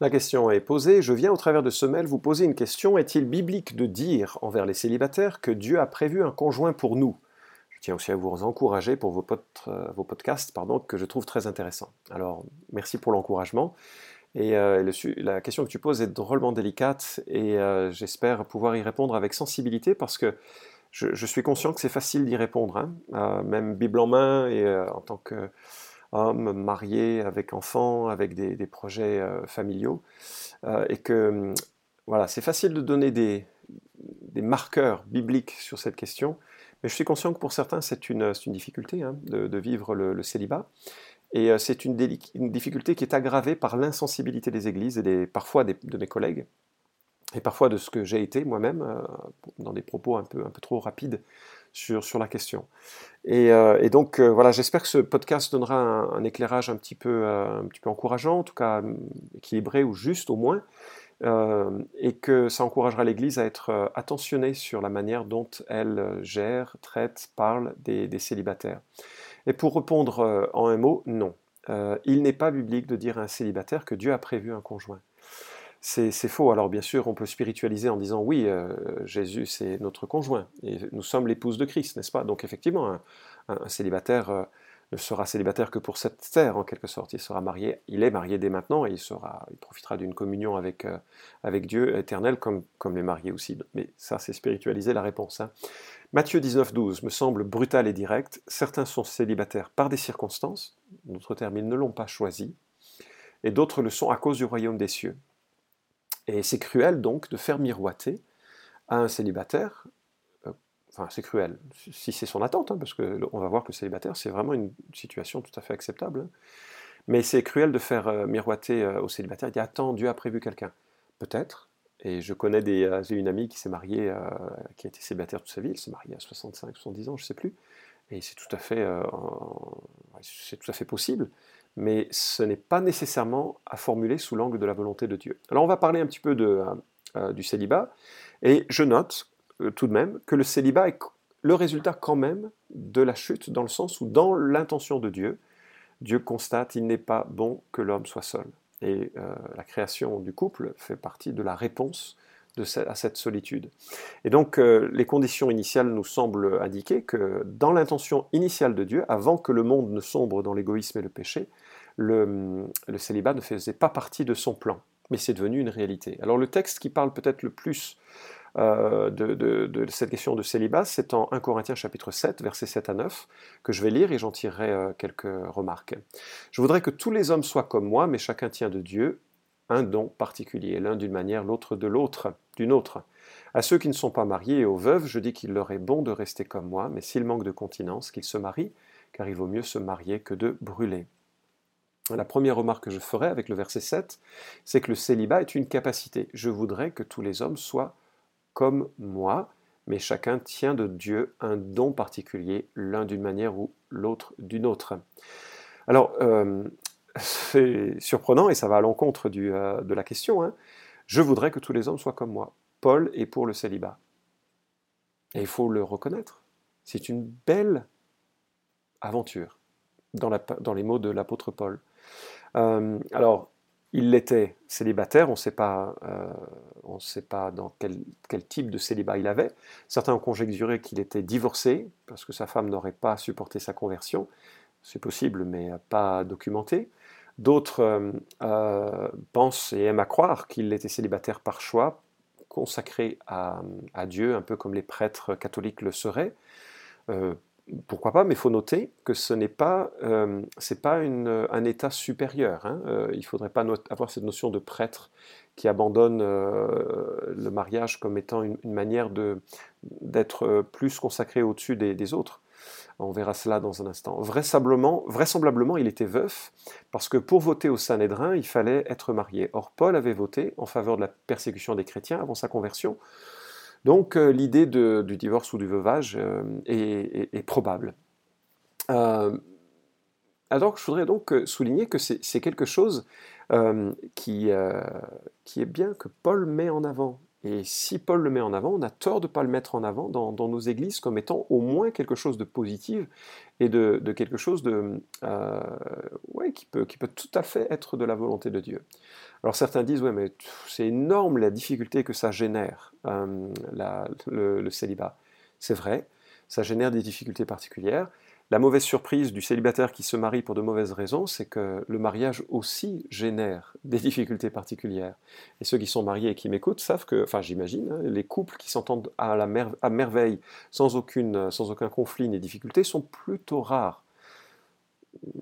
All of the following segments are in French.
La question est posée. Je viens au travers de ce mail vous poser une question. Est-il biblique de dire envers les célibataires que Dieu a prévu un conjoint pour nous? Je tiens aussi à vous encourager pour vos, euh, vos podcasts pardon, que je trouve très intéressants. Alors, merci pour l'encouragement. Et euh, la question que tu poses est drôlement délicate et euh, j'espère pouvoir y répondre avec sensibilité parce que je, suis conscient que c'est facile d'y répondre, hein. même Bible en main et en tant que homme marié, avec enfants, avec des, projets euh, familiaux, euh, et que hum, voilà, c'est facile de donner des, marqueurs bibliques sur cette question, mais je suis conscient que pour certains c'est une, une, difficulté hein, de, vivre le, célibat, et euh, c'est une, une, difficulté qui est aggravée par l'insensibilité des églises et des, parfois de mes collègues, et parfois de ce que j'ai été moi-même, dans des propos un peu, un peu trop rapides sur, sur la question. Et, euh, donc euh, voilà, j'espère que ce podcast donnera un, éclairage un petit, peu, euh, un petit peu encourageant, en tout cas équilibré ou juste au moins, et que ça encouragera l'Église à être attentionnée sur la manière dont elle gère, traite, parle des célibataires. Et pour répondre en un mot, non. il n'est pas biblique de dire à un célibataire que Dieu a prévu un conjoint c'est faux. Alors bien sûr, on peut spiritualiser en disant oui, euh, Jésus c'est notre conjoint et nous sommes l'épouse de Christ, n'est-ce pas? Donc effectivement, un, célibataire euh, ne sera célibataire que pour cette terre en quelque sorte. Il sera marié, il est marié dès maintenant et il profitera d'une communion avec euh, Dieu éternel comme les mariés aussi. Mais ça, c'est spiritualiser la réponse. Hein. Matthieu 19, 12 me semble brutal et direct. Certains sont célibataires par des circonstances, d'autres termes, ils ne l'ont pas choisi, et d'autres le sont à cause du royaume des cieux. Et c'est cruel donc de faire miroiter à un célibataire, euh, enfin c'est cruel, si c'est son attente, hein, parce qu'on va voir que le célibataire c'est vraiment une situation tout à fait acceptable, hein. mais c'est cruel de faire euh, miroiter euh, au célibataire, il dit attends, Dieu a prévu quelqu'un. Peut-être, et je connais des, j'ai une amie qui s'est mariée, qui a été célibataire toute sa vie, elle s'est mariée à 65, 70 ans, je ne sais plus, et c'est tout, à c'est tout à fait possible mais ce n'est pas nécessairement à formuler sous l'angle de la volonté de Dieu. Alors on va parler un petit peu de, euh, du célibat, et je note euh, tout de même que le célibat est le résultat quand même de la chute, dans le sens où dans l'intention de Dieu, Dieu constate il n'est pas bon que l'homme soit seul. Et euh, la création du couple fait partie de la réponse à cette solitude. Et donc les conditions initiales nous semblent indiquer que dans l'intention initiale de Dieu, avant que le monde ne sombre dans l'égoïsme et le péché, le, célibat ne faisait pas partie de son plan, mais c'est devenu une réalité. Alors le texte qui parle peut-être le plus euh, de, cette question de célibat, c'est en 1 Corinthiens chapitre 7, versets 7 à 9, que je vais lire et j'en tirerai euh, quelques remarques. Je voudrais que tous les hommes soient comme moi, mais chacun tient de Dieu un don particulier, l'un d'une manière, l'autre de l'autre, d'une autre. À ceux qui ne sont pas mariés et aux veuves, je dis qu'il leur est bon de rester comme moi, mais s'ils manquent de continence, qu'ils se marient, car il vaut mieux se marier que de brûler. La première remarque que je ferai avec le verset 7, c'est que le célibat est une capacité. Je voudrais que tous les hommes soient comme moi, mais chacun tient de Dieu un don particulier, l'un d'une manière ou l'autre d'une autre. Alors, euh, c'est surprenant et ça va à l'encontre euh, de la question. Hein. Je voudrais que tous les hommes soient comme moi. Paul est pour le célibat. Et il faut le reconnaître. C'est une belle aventure, dans, dans les mots de l'apôtre Paul. Euh, alors, il l'était célibataire, on ne sait pas, euh, sait pas dans quel, type de célibat il avait. Certains ont conjecturé qu'il était divorcé, parce que sa femme n'aurait pas supporté sa conversion. C'est possible, mais pas documenté. D'autres euh, pensent et aiment à croire qu'il était célibataire par choix, consacré à, Dieu, un peu comme les prêtres catholiques le seraient pourquoi pas, mais il faut noter que ce n'est pas, euh, pas un état supérieur. Hein. Euh, il ne faudrait pas avoir cette notion de prêtre qui abandonne euh, le mariage comme étant une, manière d'être plus consacré au-dessus des, autres. On verra cela dans un instant. Vraisemblablement, vraisemblablement, il était veuf, parce que pour voter au Sanhédrin, il fallait être marié. Or, Paul avait voté en faveur de la persécution des chrétiens avant sa conversion. Donc euh, l'idée du divorce ou du veuvage euh, est, probable. Euh, alors je voudrais donc souligner que c'est quelque chose qui, qui est bien que Paul met en avant. Et si Paul le met en avant, on a tort de ne pas le mettre en avant dans, nos églises comme étant au moins quelque chose de positif et de, quelque chose de, euh, qui, peut, qui peut tout à fait être de la volonté de Dieu. Alors certains disent, ouais, mais c'est énorme la difficulté que ça génère, euh, le célibat. C'est vrai, ça génère des difficultés particulières. La mauvaise surprise du célibataire qui se marie pour de mauvaises raisons, c'est que le mariage aussi génère des difficultés particulières. Et ceux qui sont mariés et qui m'écoutent savent que, enfin j'imagine, hein, les couples qui s'entendent à, la à merveille sans, aucune, sans aucun conflit ni difficulté sont plutôt rares.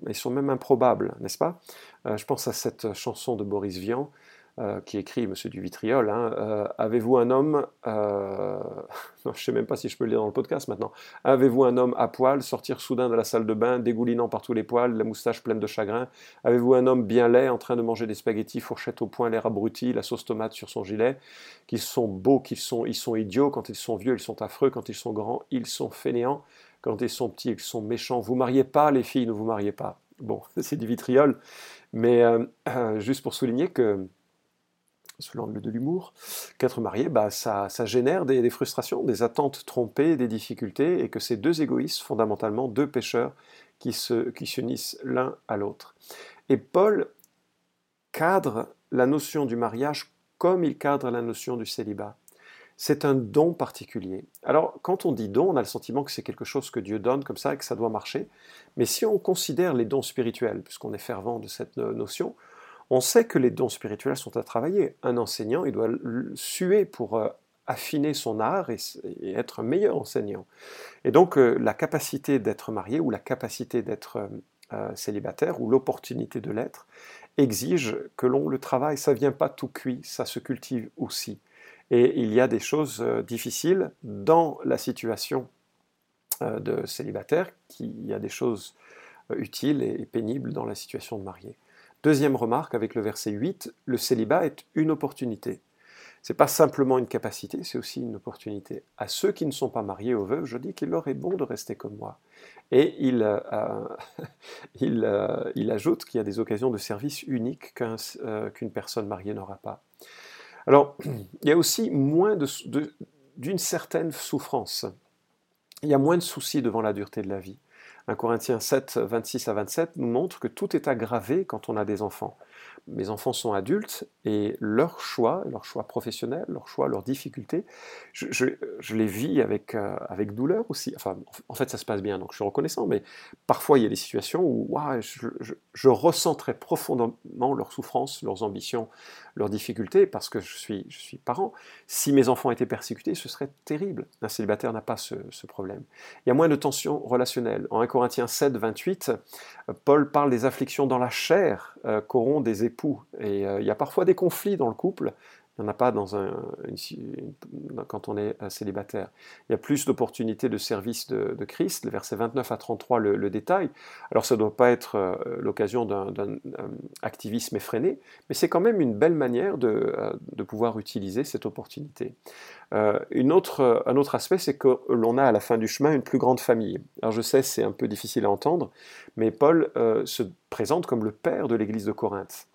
Ils sont même improbables, n'est-ce pas? Euh, Je pense à cette chanson de Boris Vian, euh, qui écrit Monsieur du Vitriol, hein, euh, avez-vous un homme, euh, je ne sais même pas si je peux le lire dans le podcast maintenant, avez-vous un homme à poil, sortir soudain de la salle de bain, dégoulinant par tous les poils, la moustache pleine de chagrin? Avez-vous un homme bien laid, en train de manger des spaghettis, fourchette au poing, l'air abruti, la sauce tomate sur son gilet? Qu'ils sont beaux, qu'ils sont, ils sont idiots, quand ils sont vieux, ils sont affreux, quand ils sont grands, ils sont fainéants, quand ils sont petits, ils sont méchants. Vous mariez pas, les filles, ne vous mariez pas. Bon, c'est du vitriol, mais juste pour souligner que sous l'angle de l'humour, qu'être marié, bah, ça, génère des, frustrations, des attentes trompées, des difficultés, et que ces deux égoïstes, fondamentalement deux pécheurs, qui se qui s'unissent l'un à l'autre. Et Paul cadre la notion du mariage comme il cadre la notion du célibat. C'est un don particulier. Alors, quand on dit don, on a le sentiment que c'est quelque chose que Dieu donne comme ça et que ça doit marcher. Mais si on considère les dons spirituels, puisqu'on est fervent de cette notion, on sait que les dons spirituels sont à travailler. Un enseignant, il doit suer pour euh, affiner son art et, être un meilleur enseignant. Et donc euh, la capacité d'être marié ou la capacité d'être euh, célibataire ou l'opportunité de l'être exige que l'on le travaille. Ça ne vient pas tout cuit, ça se cultive aussi. Et il y a des choses difficiles dans la situation de célibataire, qu'il y a des choses utiles et pénibles dans la situation de marié. Deuxième remarque avec le verset 8, le célibat est une opportunité. Ce n'est pas simplement une capacité, c'est aussi une opportunité. À ceux qui ne sont pas mariés aux veuves, je dis qu'il leur est bon de rester comme moi. Et il, euh, euh, ajoute qu'il y a des occasions de service uniques euh, qu'une personne mariée n'aura pas. Alors, il y a aussi moins d'une certaine souffrance. Il y a moins de soucis devant la dureté de la vie. 1 Corinthiens 7, 26 à 27 nous montre que tout est aggravé quand on a des enfants mes enfants sont adultes et leur choix, leur choix professionnel, leur choix, leurs difficultés, je, les vis avec, euh, avec douleur aussi. Enfin, en fait, ça se passe bien, donc je suis reconnaissant, mais parfois il y a des situations où je, je, ressens très profondément leurs souffrances, leurs ambitions, leurs difficultés, parce que je suis, je suis parent. Si mes enfants étaient persécutés, ce serait terrible. Un célibataire n'a pas ce, problème. Il y a moins de tensions relationnelles. En 1 Corinthiens 7, 28, Paul parle des afflictions dans la chair euh, qu'auront des Et euh, il y a parfois des conflits dans le couple, il n'y en a pas quand on est célibataire. Il y a plus d'opportunités de service de, Christ, le verset 29 à 33 le, détail. Alors ça ne doit pas être euh, l'occasion d'un activisme effréné, mais c'est quand même une belle manière de, pouvoir utiliser cette opportunité. un autre aspect, c'est que l'on a à la fin du chemin une plus grande famille. Alors je sais, c'est un peu difficile à entendre, mais Paul se présente comme le père de l'église de Corinthe.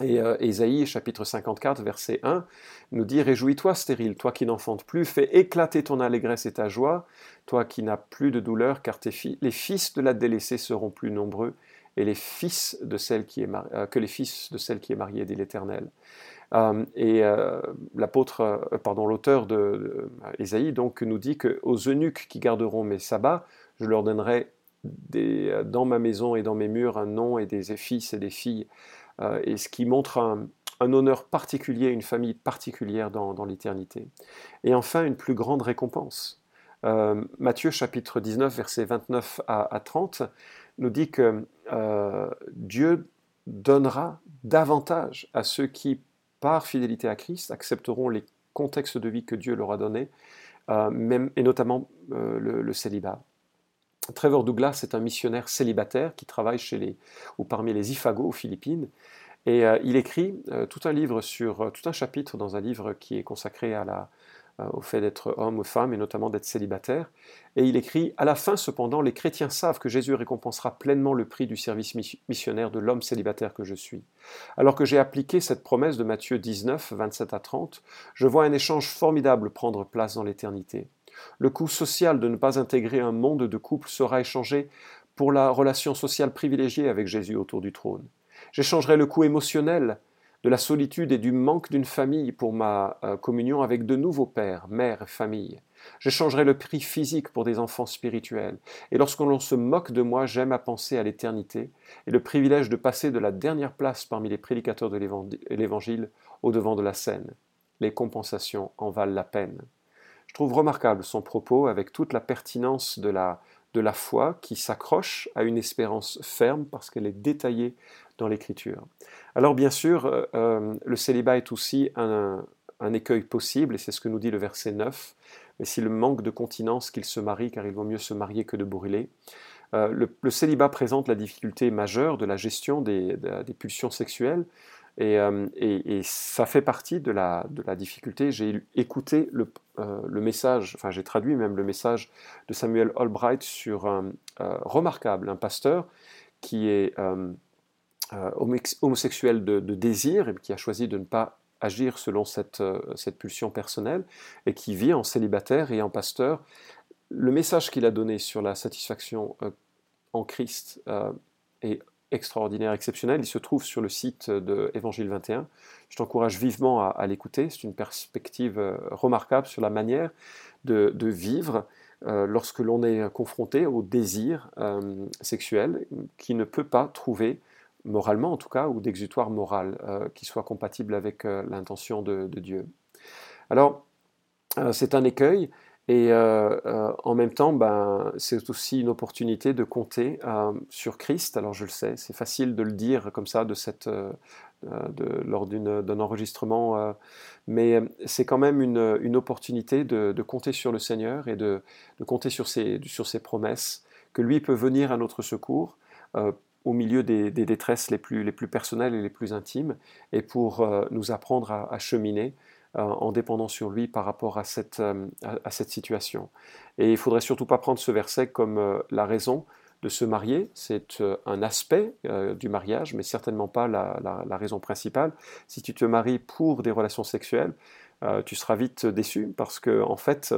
Et euh, chapitre 54, verset 1, nous dit Réjouis-toi, stérile, toi qui n'enfantes plus, fais éclater ton allégresse et ta joie, toi qui n'as plus de douleur, car les fils de la délaissée seront plus nombreux, et les fils de celle qui est euh, que les fils de celle qui est mariée, dit l'Éternel. Euh, et l'auteur de, Ésaïe donc nous dit que aux eunuques qui garderont mes sabbats, je leur donnerai des, dans ma maison et dans mes murs un nom et des fils et des filles et ce qui montre un, honneur particulier, une famille particulière dans, l'éternité. Et enfin, une plus grande récompense. Euh, Matthieu chapitre 19, versets 29 à, 30, nous dit que euh, Dieu donnera davantage à ceux qui, par fidélité à Christ, accepteront les contextes de vie que Dieu leur a donnés, et notamment le, célibat. Trevor Douglas est un missionnaire célibataire qui travaille chez les, ou parmi les Ifago aux Philippines. Et euh, il écrit euh, tout un livre sur, euh, tout un chapitre dans un livre qui est consacré à la, au fait d'être homme ou femme, et notamment d'être célibataire. Et il écrit À la fin, cependant, les chrétiens savent que Jésus récompensera pleinement le prix du service missionnaire de l'homme célibataire que je suis. Alors que j'ai appliqué cette promesse de Matthieu 19, 27 à 30, je vois un échange formidable prendre place dans l'éternité. Le coût social de ne pas intégrer un monde de couple sera échangé pour la relation sociale privilégiée avec Jésus autour du trône. J'échangerai le coût émotionnel de la solitude et du manque d'une famille pour ma euh, communion avec de nouveaux pères, mères et familles. J'échangerai le prix physique pour des enfants spirituels. Et lorsque l'on se moque de moi, j'aime à penser à l'éternité et le privilège de passer de la dernière place parmi les prédicateurs de l'Évangile au devant de la scène. Les compensations en valent la peine. Je trouve remarquable son propos avec toute la pertinence de la, de la foi qui s'accroche à une espérance ferme parce qu'elle est détaillée l'Écriture. Alors bien sûr, euh, euh, le célibat est aussi un, écueil possible, et c'est ce que nous dit le verset 9, mais si le manque de continence qu'il se marie, car il vaut mieux se marier que de brûler. Euh, le, célibat présente la difficulté majeure de la gestion des pulsions sexuelles, et, ça fait partie de la, difficulté. J'ai écouté le, le, message, enfin j'ai traduit même le message de Samuel Albright sur un remarquable, un pasteur qui est homosexuel de, désir et qui a choisi de ne pas agir selon cette, cette pulsion personnelle et qui vit en célibataire et en pasteur. Le message qu'il a donné sur la satisfaction en Christ est extraordinaire, exceptionnel. Il se trouve sur le site de Évangile 21. Je t'encourage vivement à, l'écouter. C'est une perspective euh, remarquable sur la manière de, vivre euh, lorsque l'on est confronté au désir euh, sexuel qui ne peut pas trouver, moralement en tout cas, ou d'exutoire moral qui soit compatible avec l'intention de, Dieu. Alors, c'est un écueil. Et euh, euh, en même temps, ben, c'est aussi une opportunité de compter euh, sur Christ. Alors je le sais, c'est facile de le dire comme ça de cette, lors d'un enregistrement, mais c'est quand même une, une opportunité de, compter sur le Seigneur et de, de, compter sur ses, sur ses promesses, que lui peut venir à notre secours au milieu des, détresses les plus, les plus personnelles et les plus intimes, et pour nous apprendre à, cheminer euh, en dépendant sur lui par rapport à cette, euh, situation. Et il ne faudrait surtout pas prendre ce verset comme euh, la raison de se marier, c'est un aspect du mariage, mais certainement pas la, raison principale. Si tu te maries pour des relations sexuelles, tu seras vite déçu parce que en fait,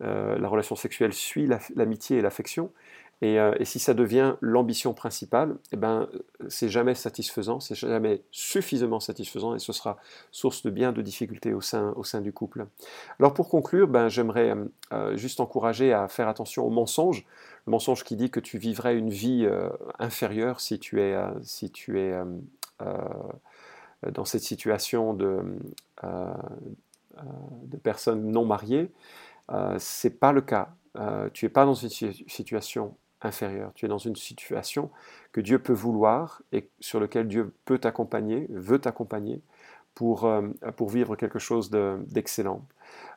la relation sexuelle suit l'amitié et l'affection, euh, et, si ça devient l'ambition principale, eh ben, c'est jamais satisfaisant, c'est jamais suffisamment satisfaisant et ce sera source de bien de difficultés au sein, au sein du couple. Alors pour conclure, ben, j'aimerais euh, euh, juste encourager à faire attention au mensonge, le mensonge qui dit que tu vivrais une vie inférieure si tu es, si tu es dans cette situation de, de personnes non mariées. c'est pas le cas. tu n'es pas dans une situation Tu es dans une situation que Dieu peut vouloir et sur lequel Dieu peut t'accompagner, veut t'accompagner pour, euh, pour vivre quelque chose d'excellent.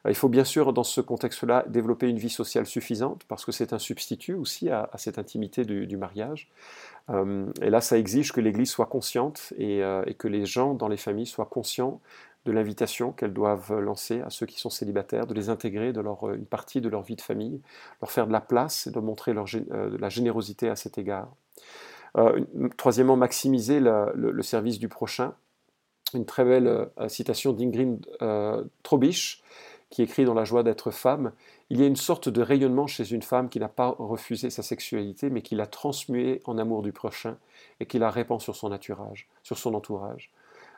Euh, il faut bien sûr, dans ce contexte-là, développer une vie sociale suffisante parce que c'est un substitut aussi à, cette intimité du, mariage. Euh, et là, ça exige que l'Église soit consciente et, que les gens dans les familles soient conscients de l'invitation qu'elles doivent lancer à ceux qui sont célibataires, de les intégrer de leur, une partie de leur vie de famille, leur faire de la place et de montrer leur, euh, la générosité à cet égard. Euh, troisièmement, maximiser le, service du prochain. Une très belle euh, citation d'Ingrid Trobisch, qui écrit dans La joie d'être femme, il y a une sorte de rayonnement chez une femme qui n'a pas refusé sa sexualité, mais qui l'a transmuée en amour du prochain et qui la répand sur son entourage.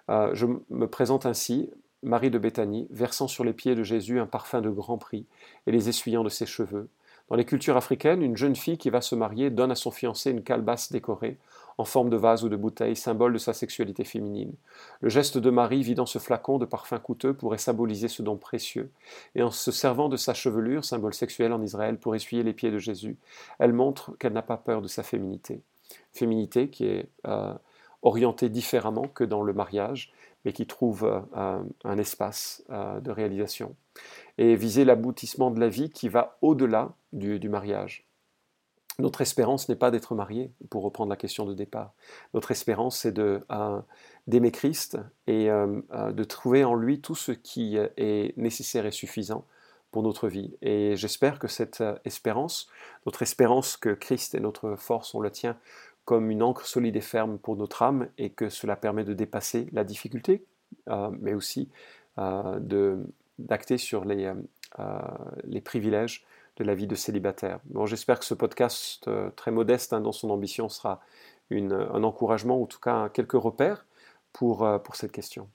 Euh, je me présente ainsi, Marie de Béthanie, versant sur les pieds de Jésus un parfum de grand prix et les essuyant de ses cheveux. Dans les cultures africaines, une jeune fille qui va se marier donne à son fiancé une calebasse décorée, en forme de vase ou de bouteille, symbole de sa sexualité féminine. Le geste de Marie vidant ce flacon de parfum coûteux pourrait symboliser ce don précieux, et en se servant de sa chevelure, symbole sexuel en Israël, pour essuyer les pieds de Jésus, elle montre qu'elle n'a pas peur de sa féminité. Féminité qui est euh, orienté différemment que dans le mariage, mais qui trouve euh, un espace euh, de réalisation. Et viser l'aboutissement de la vie qui va au-delà du, mariage. notre espérance n'est pas d'être marié, pour reprendre la question de départ. Notre espérance, c'est d'aimer Christ et de trouver en lui tout ce qui est nécessaire et suffisant pour notre vie. Et j'espère que cette espérance, notre espérance que Christ est notre force, on le tient comme une encre solide et ferme pour notre âme et que cela permet de dépasser la difficulté, mais aussi d'acter sur les, les privilèges de la vie de célibataire. J'espère que ce podcast euh, très modeste hein, dans son ambition sera un encouragement, ou en tout cas quelques repères pour, euh, pour cette question.